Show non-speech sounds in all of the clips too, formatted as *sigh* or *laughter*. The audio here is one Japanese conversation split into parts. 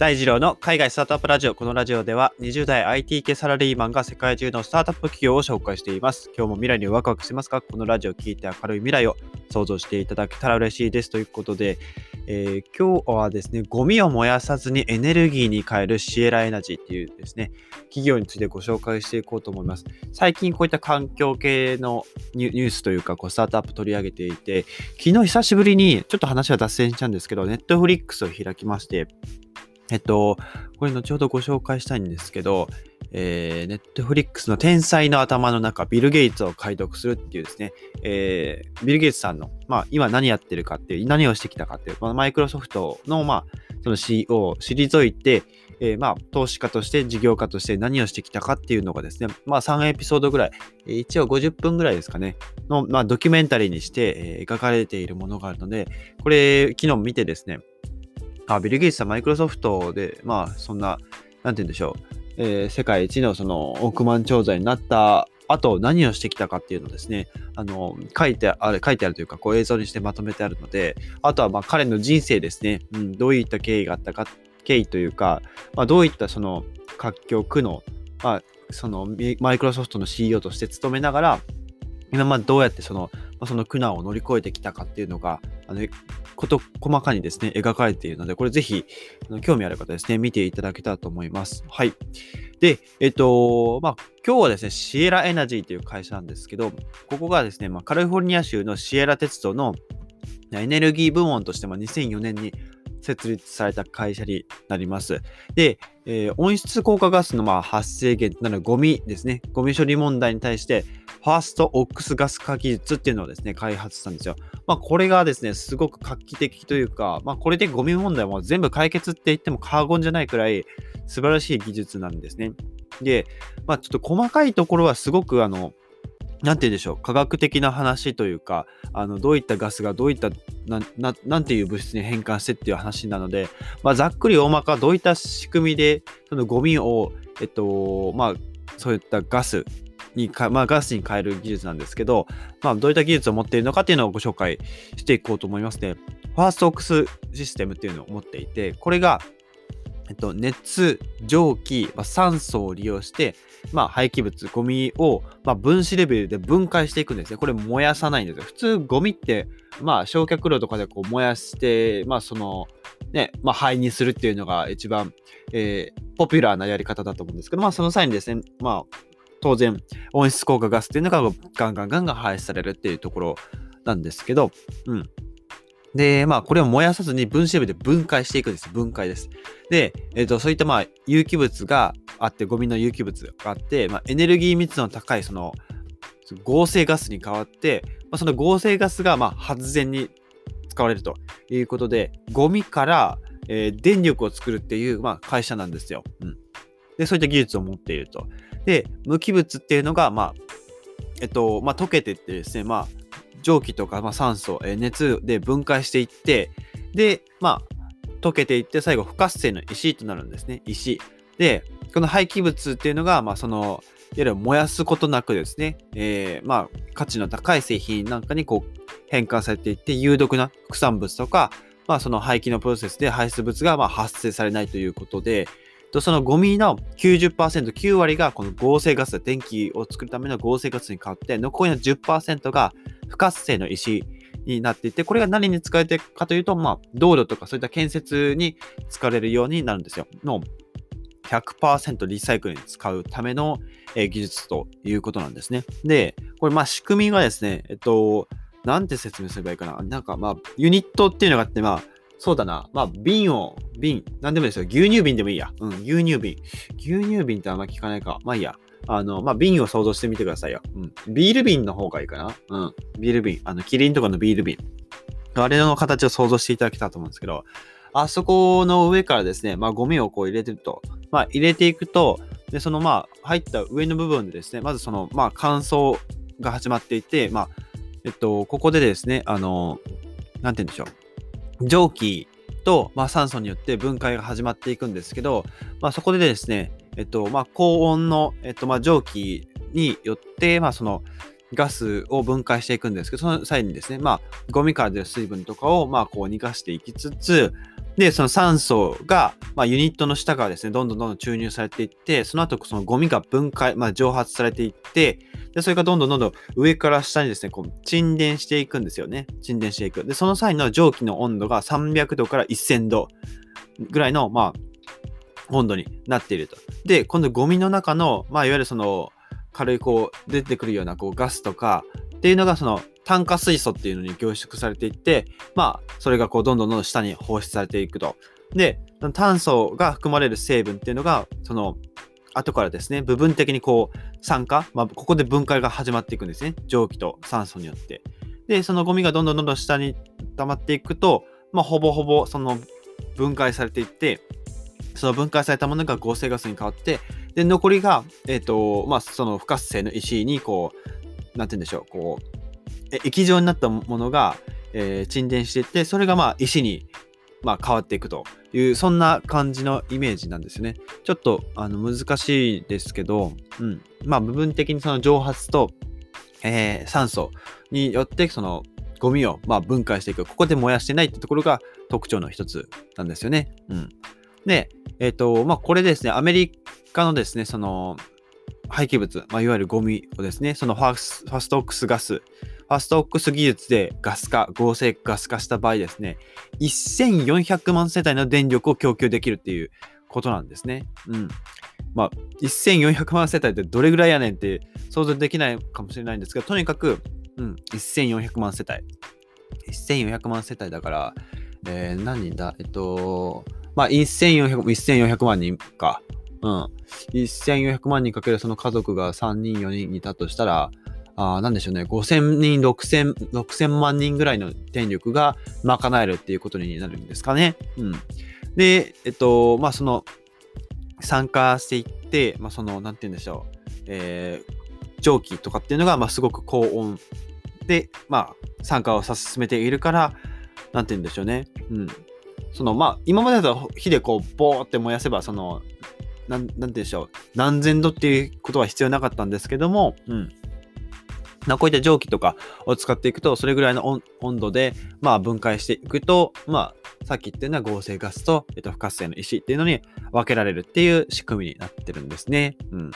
大二郎の海外スタートアップラジオ。このラジオでは20代 IT 系サラリーマンが世界中のスタートアップ企業を紹介しています。今日も未来にワクワクしますか？このラジオを聞いて明るい未来を想像していただけたら嬉しいです。ということで、えー今日はですね、ゴミを燃やさずにエネルギーに変えるシエラエナジーっていうですね、企業についてご紹介していこうと思います。最近こういった環境系のニュースというか、こうスタートアップ取り上げていて、昨日久しぶりに、ちょっと話は脱線しちゃうんですけど、ネットフリックスを開きまして、えっと、これ後ほどご紹介したいんですけど、えー、ネットフリックスの天才の頭の中、ビル・ゲイツを解読するっていうですね、えー、ビル・ゲイツさんの、まあ、今何やってるかっていう、何をしてきたかっていう、まあ、マイクロソフトの、まあ、その CO を退いて、えーまあ、投資家として事業家として何をしてきたかっていうのがですね、まあ、3エピソードぐらい、え一応50分ぐらいですかね、の、まあ、ドキュメンタリーにして、えー描かれているものがあるので、これ、昨日見てですね、あ、ビル・ゲイツさん、マイクロソフトで、まあ、そんな、なんて言うんでしょう、えー世界一のその億万長者になった後、何をしてきたかっていうのをですね、あの、書いてある、書いてあるというか、こう映像にしてまとめてあるので、あとは、まあ、彼の人生ですね、うん、どういった経緯があったか、経緯というか、まあ、どういったその、活況、苦悩、まあ、その、マイクロソフトの CEO として勤めながら、今までどうやってその、その苦難を乗り越えてきたかっていうのが、あの、こと細かにですね、描かれているので、これぜひ、興味ある方ですね、見ていただけたらと思います。はい。で、えっと、まあ、今日はですね、シエラエナジーという会社なんですけど、ここがですね、まあ、カリフォルニア州のシエラ鉄道のエネルギー部門としても2004年に設立された会社になります。で、えー温室効果ガスのま発生源となるゴミですね、ゴミ処理問題に対して、ファーストオックスガス化技術っていうのをですね、開発したんですよ。まあ、これがですね、すごく画期的というか、まあ、これでゴミ問題も全部解決って言っても過言じゃないくらい素晴らしい技術なんですね。で、まあ、ちょっと細かいところはすごくあの、なんて言うんでしょう、科学的な話というか、あのどういったガスがどういったなななんていう物質に変換してっていう話なので、まあ、ざっくり大まかどういった仕組みでそのゴミを、えっとまあ、そういったガスにか、まあ、ガスに変える技術なんですけど、まあ、どういった技術を持っているのかっていうのをご紹介していこうと思いますね。ファーストオックスシステムっていうのを持っていて、これが、えっと、熱、蒸気、まあ、酸素を利用して、まあ、廃棄物、ゴミを、まあ、分子レベルで分解していくんですね。これ燃やさないんですよ。普通、ゴミって、まあ、焼却炉とかでこう燃やして、まあ、その、ね、まあ、灰にするっていうのが一番、えーポピュラーなやり方だと思うんですけど、まあ、その際にですね、まあ、当然、温室効果ガスっていうのがガンガンガンガン排出されるっていうところなんですけど、うん。で、まあ、これを燃やさずに分子レベルで分解していくんです。分解です。で、えっ、と、そういったまあ、有機物があって、ゴミの有機物があって、まあ、エネルギー密度の高い、その、合成ガスに変わって、まあ、その合成ガスがまあ発電に使われるということで、ゴミから、えー電力を作るっていう、まあ、会社なんですよ。うん。で、そういった技術を持っていると。で、無機物っていうのが、まあ、えっと、まあ、溶けてってですね、まあ、蒸気とか、まあ、酸素、え熱で分解していって、で、まあ、溶けていって、最後、不活性の石となるんですね。石。で、この廃棄物っていうのが、まあ、その、いわゆる燃やすことなくですね、えーまあ、価値の高い製品なんかにこう変換されていって、有毒な副産物とか、まあ、その廃棄のプロセスで排出物がま発生されないということで、とそのゴミの90%、9割がこの合成ガス、電気を作るための合成ガスに変わって、残りの10%が不活性の石になっていて、これが何に使われているかというと、まあ、道路とかそういった建設に使われるようになるんですよ。の100%リサイクルに使うための、え技術ということなんですね。で、これ、まあ、仕組みがですね、えっと、なんて説明すればいいかな。なんか、まあ、ユニットっていうのがあって、まあ、そうだな。まあ、瓶を、瓶、なんでもいいですよ。牛乳瓶でもいいや。うん、牛乳瓶。牛乳瓶ってあんま聞かないか。まあいいや。あの、まあ、瓶を想像してみてくださいよ。うん。ビール瓶の方がいいかな。うん。ビール瓶。あの、キリンとかのビール瓶。あれの形を想像していただけたと思うんですけど、あそこの上からですね、まあ、ゴミをこう入れてると。まあ、入れていくと、で、そのまあ、入った上の部分でですね、まずその、まあ、乾燥が始まっていて、まあ、えっと、ここでですね、あの、なんて言うんでしょう。蒸気と、まあ、酸素によって分解が始まっていくんですけど、まあ、そこでですね、えっと、まあ、高温の、えっと、まあ、蒸気によって、まあ、その、ガスを分解していくんですけど、その際にですね、まあ、ゴミから出る水分とかを、まあ、こう、逃がしていきつつ、で、その酸素が、まあ、ユニットの下からですね、どんどんどんどん注入されていって、その後、そのゴミが分解、まあ、蒸発されていって、で、それがどんどんどんどん上から下にですね、こう、沈殿していくんですよね。沈殿していく。で、その際の蒸気の温度が300度から1000度ぐらいの、まあ、温度になっていると。で、今度ゴミの中の、まあ、いわゆるその、軽いこう、出てくるようなこうガスとか、っていうのがその炭化水素っていうのに凝縮されていって、まあ、それがこう、どんどんどんどん下に放出されていくと。で、炭素が含まれる成分っていうのが、その、後からですね、部分的にこう、酸化、まあ、ここで分解が始まっていくんですね。蒸気と酸素によって。で、そのゴミがどんどんどんどん下に溜まっていくと、まあ、ほぼほぼその分解されていって、その分解されたものが合成ガスに変わって、で、残りが、えっ、ー、と、まあ、その不活性の石に、こう、なんて言うんでしょう、こう、液状になったものが、えー、沈殿していって、それがまあ石に、まあ、変わっていくという、そんな感じのイメージなんですよね。ちょっとあの難しいですけど、うん。まあ部分的にその蒸発と、えー、酸素によってそのゴミをまあ分解していく。ここで燃やしてないってところが特徴の一つなんですよね。うん。で、えっ、ー、と、まあこれですね、アメリカのですね、その廃棄物、まあ、いわゆるゴミをですね、そのファスファストオックスガス、ファストオックス技術でガス化、合成ガス化した場合ですね、1400万世帯の電力を供給できるっていうことなんですね。うん。まあ、1400万世帯ってどれぐらいやねんって想像できないかもしれないんですが、とにかく、うん、1400万世帯。1400万世帯だから、えー、何人だ？えっと、まあ、1400, 1400万人か。うん。1400万人かけるその家族が3人、4人いたとしたら、あなんでしょうね、5000人、6000、6000万人ぐらいの電力が賄えるっていうことになるんですかね。うん。で、えっと、まあ、その、参加していって、まあ、その、なんて言うんでしょう、えー、蒸気とかっていうのが、ま、すごく高温で、まあ、参加を進めているから、なんて言うんでしょうね。うん。その、まあ、今までだと火でこう、ボーって燃やせば、その、なん、なんて言うんでしょう。何千度っていうことは必要なかったんですけども、うん。こういった蒸気とかを使っていくと、それぐらいの温度で、まあ、分解していくと、まあ、さっき言ったような合成ガスと、えっと、不活性の石っていうのに分けられるっていう仕組みになってるんですね。うん。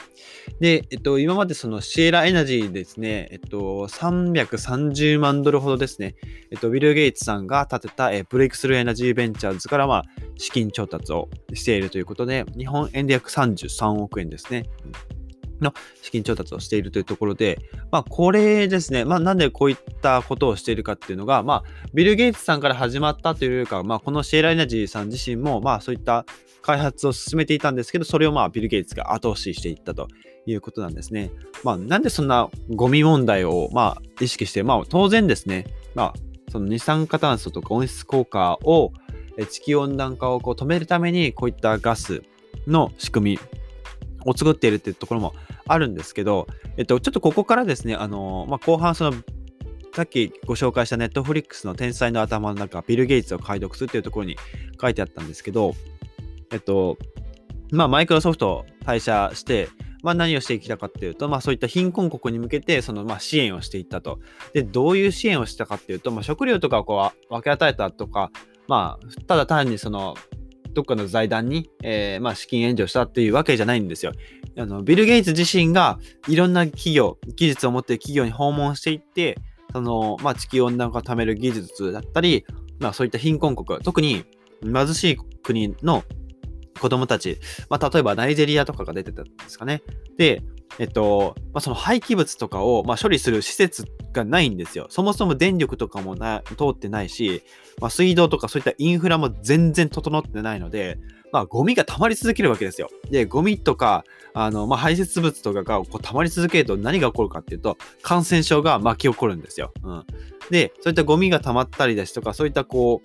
で、えっと、今までそのシエラエナジーですね、えっと、330万ドルほどですね、えっと、ウィル・ゲイツさんが立てた、えブレイクスルーエナジーベンチャーズから、まあ、資金調達をしているということで、日本円で約33億円ですね。うんの資金調達をしているというところで、まあ、これですね、まあ、なんでこういったことをしているかっていうのが、まあ、ビル・ゲイツさんから始まったというか、まあ、このシェーラ・エナジーさん自身も、まあ、そういった開発を進めていたんですけど、それをまあ、ビル・ゲイツが後押ししていったということなんですね。まあ、なんでそんなゴミ問題を、まあ、意識して、まあ、当然ですね、まあ、その二酸化炭素とか温室効果を、地球温暖化をこう止めるために、こういったガスの仕組みを作っているっていうところもあるんですけど、えっと、ちょっとここからですね、あの、まあ、後半その、さっきご紹介したネットフリックスの天才の頭の中、ビル・ゲイツを解読するっていうところに書いてあったんですけど、えっと、まあ、マイクロソフト退社して、まあ、何をしていきたかっていうと、まあ、そういった貧困国に向けてその、まあ、支援をしていったと。で、どういう支援をしたかっていうと、まあ、食料とかをこう分け与えたとか、まあ、ただ単にそのどっかの財団に、えー、まあ、資金援助したっていうわけじゃないんですよ。あの、ビル・ゲイツ自身がいろんな企業、技術を持っている企業に訪問していって、その、まあ、地球温暖化を貯める技術だったり、まあ、そういった貧困国、特に貧しい国の子供たち、まあ、例えばナイジェリアとかが出てたんですかね。で、えっと、まあ、その廃棄物とかを、まあ、処理する施設がないんですよ。そもそも電力とかもな通ってないし、まあ、水道とかそういったインフラも全然整ってないので、まあ、ゴミが溜まり続けるわけですよ。で、ゴミとか、あの、まあ、排泄物とかがこう溜まり続けると何が起こるかっていうと、感染症が巻き起こるんですよ。うん。で、そういったゴミが溜まったりですとか、そういったこ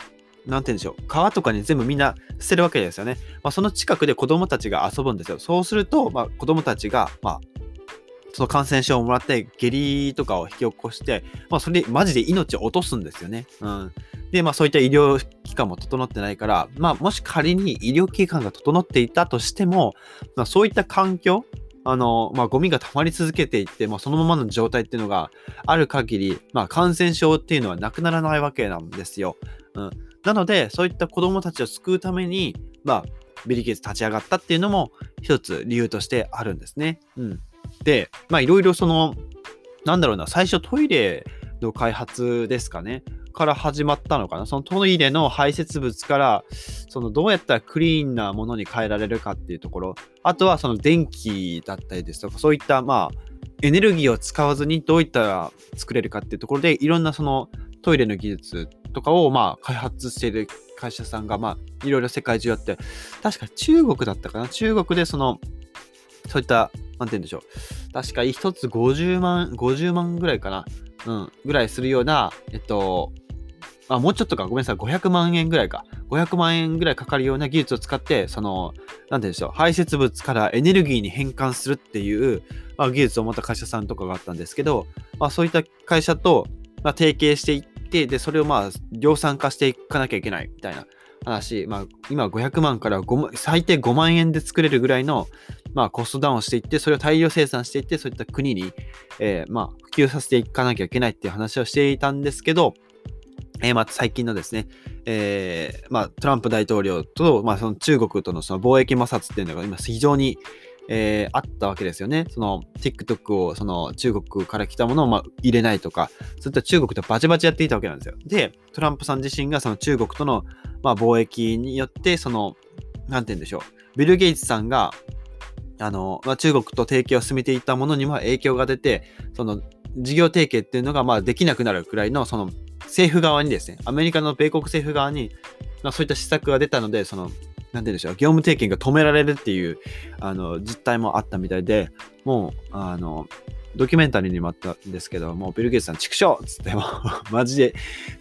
う、なんて言うんでしょう、川とかに全部みんな捨てるわけですよね。まあ、その近くで子供たちが遊ぶんですよ。そうすると、まあ、子供たちが、まあ、その感染症をもらって下痢とかを引き起こして、まあ、それでマジで命を落とすんですよね。うん。で、まあそういった医療機関も整ってないから、まあもし仮に医療機関が整っていたとしても、まあ、そういった環境あの、まあ、ゴミが溜まり続けていって、まあ、そのままの状態っていうのがある限り、まあ、感染症っていうのはなくならないわけなんですよ。うん。なので、そういった子供たちを救うために、まあ、ビリゲイツ立ち上がったっていうのも一つ理由としてあるんですね。うん。で、まあいろいろその、なんだろうな、最初トイレの開発ですかね。から始まったのかな。そのトイレの排泄物から、そのどうやったらクリーンなものに変えられるかっていうところ。あとはその電気だったりですとか、そういったまあ、エネルギーを使わずにどういったら作れるかっていうところで、いろんなそのトイレの技術とかをまあ開発している会社さんがまあいろいろ世界中あって、確か中国だったかな中国でその、そういった、なんて言うんでしょう。確か一つ50万、50万ぐらいかな。うん、ぐらいするような、えっと、あ、もうちょっとか、ごめんなさい、500万円ぐらいか。500万円ぐらいかかるような技術を使って、その、なんて言うんでしょう、排泄物からエネルギーに変換するっていう、まあ、技術を持った会社さんとかがあったんですけど、まあ、そういった会社と、まあ、提携していって、で、それをまあ、量産化していかなきゃいけないみたいな話、まあ、今500万から5最低5万円で作れるぐらいの、まあ、コストダウンをしていって、それを大量生産していって、そういった国に、えー、まあ、普及させていかなきゃいけないっていう話をしていたんですけど、えー、まあ、最近のですね、えー、まあ、トランプ大統領と、まあ、その中国とのその貿易摩擦っていうのが今非常に、えー、あったわけですよね。その TikTok をその中国から来たものをまあ入れないとか、そういった中国とバチバチやっていたわけなんですよ。で、トランプさん自身がその中国とのまあ貿易によって、その、なんて言うんでしょう。ビル・ゲイツさんが、あの、まあ、中国と提携を進めていたものにも影響が出て、その事業提携っていうのがまあできなくなるくらいの、その政府側にですね、アメリカの米国政府側に、まあ、そういった施策が出たので、その、なんて言うんでしょう、業務提携が止められるっていう、あの、実態もあったみたいで、もう、あの、ドキュメンタリーにもあったんですけど、もうビル・ゲイツさん、畜生っつっても *laughs* マジで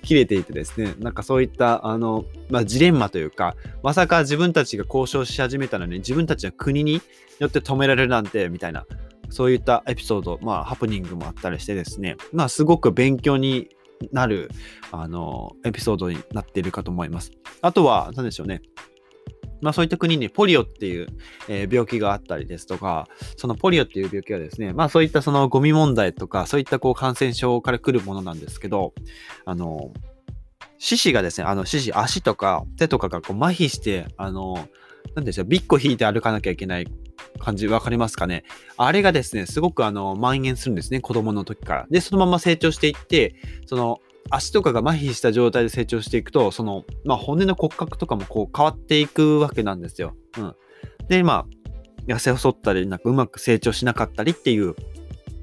切れていてですね、なんかそういった、あの、まあ、ジレンマというか、まさか自分たちが交渉し始めたのに、自分たちは国によって止められるなんて、みたいな、そういったエピソード、まあ、ハプニングもあったりしてですね、まあ、すごく勉強になる、あの、エピソードになっているかと思います。あとは、何でしょうね。まあそういった国にポリオっていう、えー、病気があったりですとか、そのポリオっていう病気はですね、まあそういったそのゴミ問題とか、そういったこう感染症から来るものなんですけど、あの、四肢がですね、あの四肢、足とか手とかがこう麻痺して、あの、なんでしょう、ビッコ引いて歩かなきゃいけない感じわかりますかね？あれがですね、すごくあの、蔓延するんですね、子供の時から。で、そのまま成長していって、その、足とかが麻痺した状態で成長していくと、その、まあ、骨の骨格とかもこう変わっていくわけなんですよ。うん。で、まあ、痩せ細ったり、なんかうまく成長しなかったりっていう、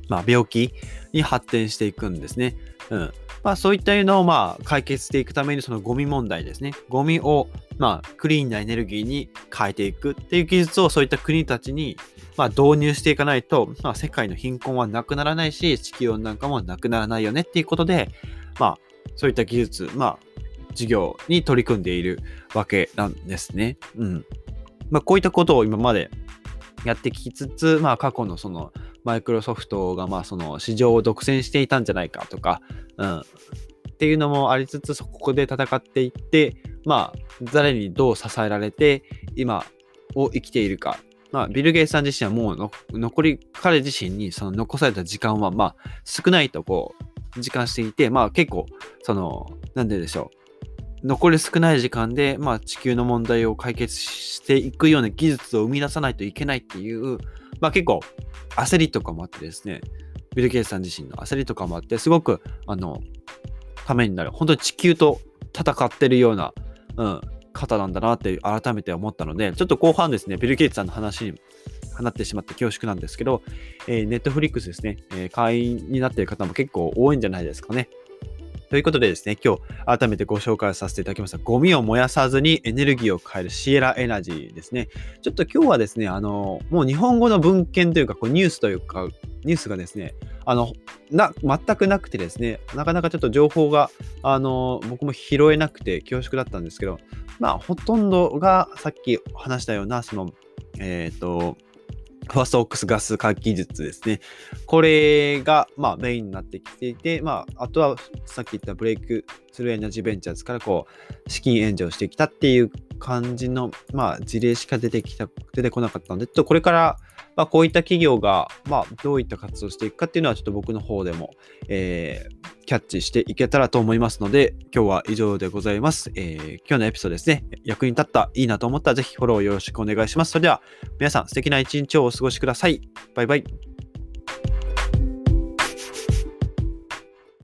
まあ、病気に発展していくんですね。うん。まあ、そういったのをまあ解決していくためにそのゴミ問題ですね。ゴミをまあクリーンなエネルギーに変えていくっていう技術をそういった国たちにまあ導入していかないと、まあ、世界の貧困はなくならないし地球温暖化もなくならないよねっていうことで、まあそういった技術、まあ事業に取り組んでいるわけなんですね。うん。まあこういったことを今までやってきつつ、まあ過去のそのマイクロソフトがまあその市場を独占していたんじゃないかとか、うん、っていうのもありつつ、そこで戦っていって、まあ誰にどう支えられて今を生きているか。まあ、ビル・ゲイツさん自身はもう残り、彼自身にその残された時間はまあ少ないとこう、時間していて、まあ結構、その、なんででしょう。残り少ない時間で、まあ、地球の問題を解決していくような技術を生み出さないといけないっていう、まあ結構焦りとかもあってですね、ビル・ゲイツさん自身の焦りとかもあって、すごく、あの、ためになる。本当に地球と戦ってるような、うん、方なんだなって改めて思ったので、ちょっと後半ですね、ビル・ゲイツさんの話に放ってしまって恐縮なんですけど、えー、ネットフリックスですね、えー、会員になっている方も結構多いんじゃないですかね。ということでですね、今日改めてご紹介させていただきました。ゴミを燃やさずにエネルギーを変えるシエラエナジーですね。ちょっと今日はですね、あの、もう日本語の文献というか、こうニュースというか、ニュースがですね、あの、な、全くなくてですね、なかなかちょっと情報が、あの、僕も拾えなくて恐縮だったんですけど、まあ、ほとんどがさっき話したような、その、えっ、ー、と、ファーストオックスガス換気術ですね。これが、まあ、メインになってきていて、まあ、あとはさっき言ったブレイクスルーエナジーベンチャーズからこう、資金援助をしてきたっていう感じの、まあ、事例しか出てきた、出てこなかったので、ちょっとこれから、まあ、こういった企業が、まあ、どういった活動をしていくかっていうのは、ちょっと僕の方でも、えー、キャッチしていけたらと思いますので、今日は以上でございます。えー、今日のエピソードですね、役に立った、いいなと思ったら、ぜひフォローよろしくお願いします。それでは、皆さん、素敵な一日をお過ごしください。バイバイ。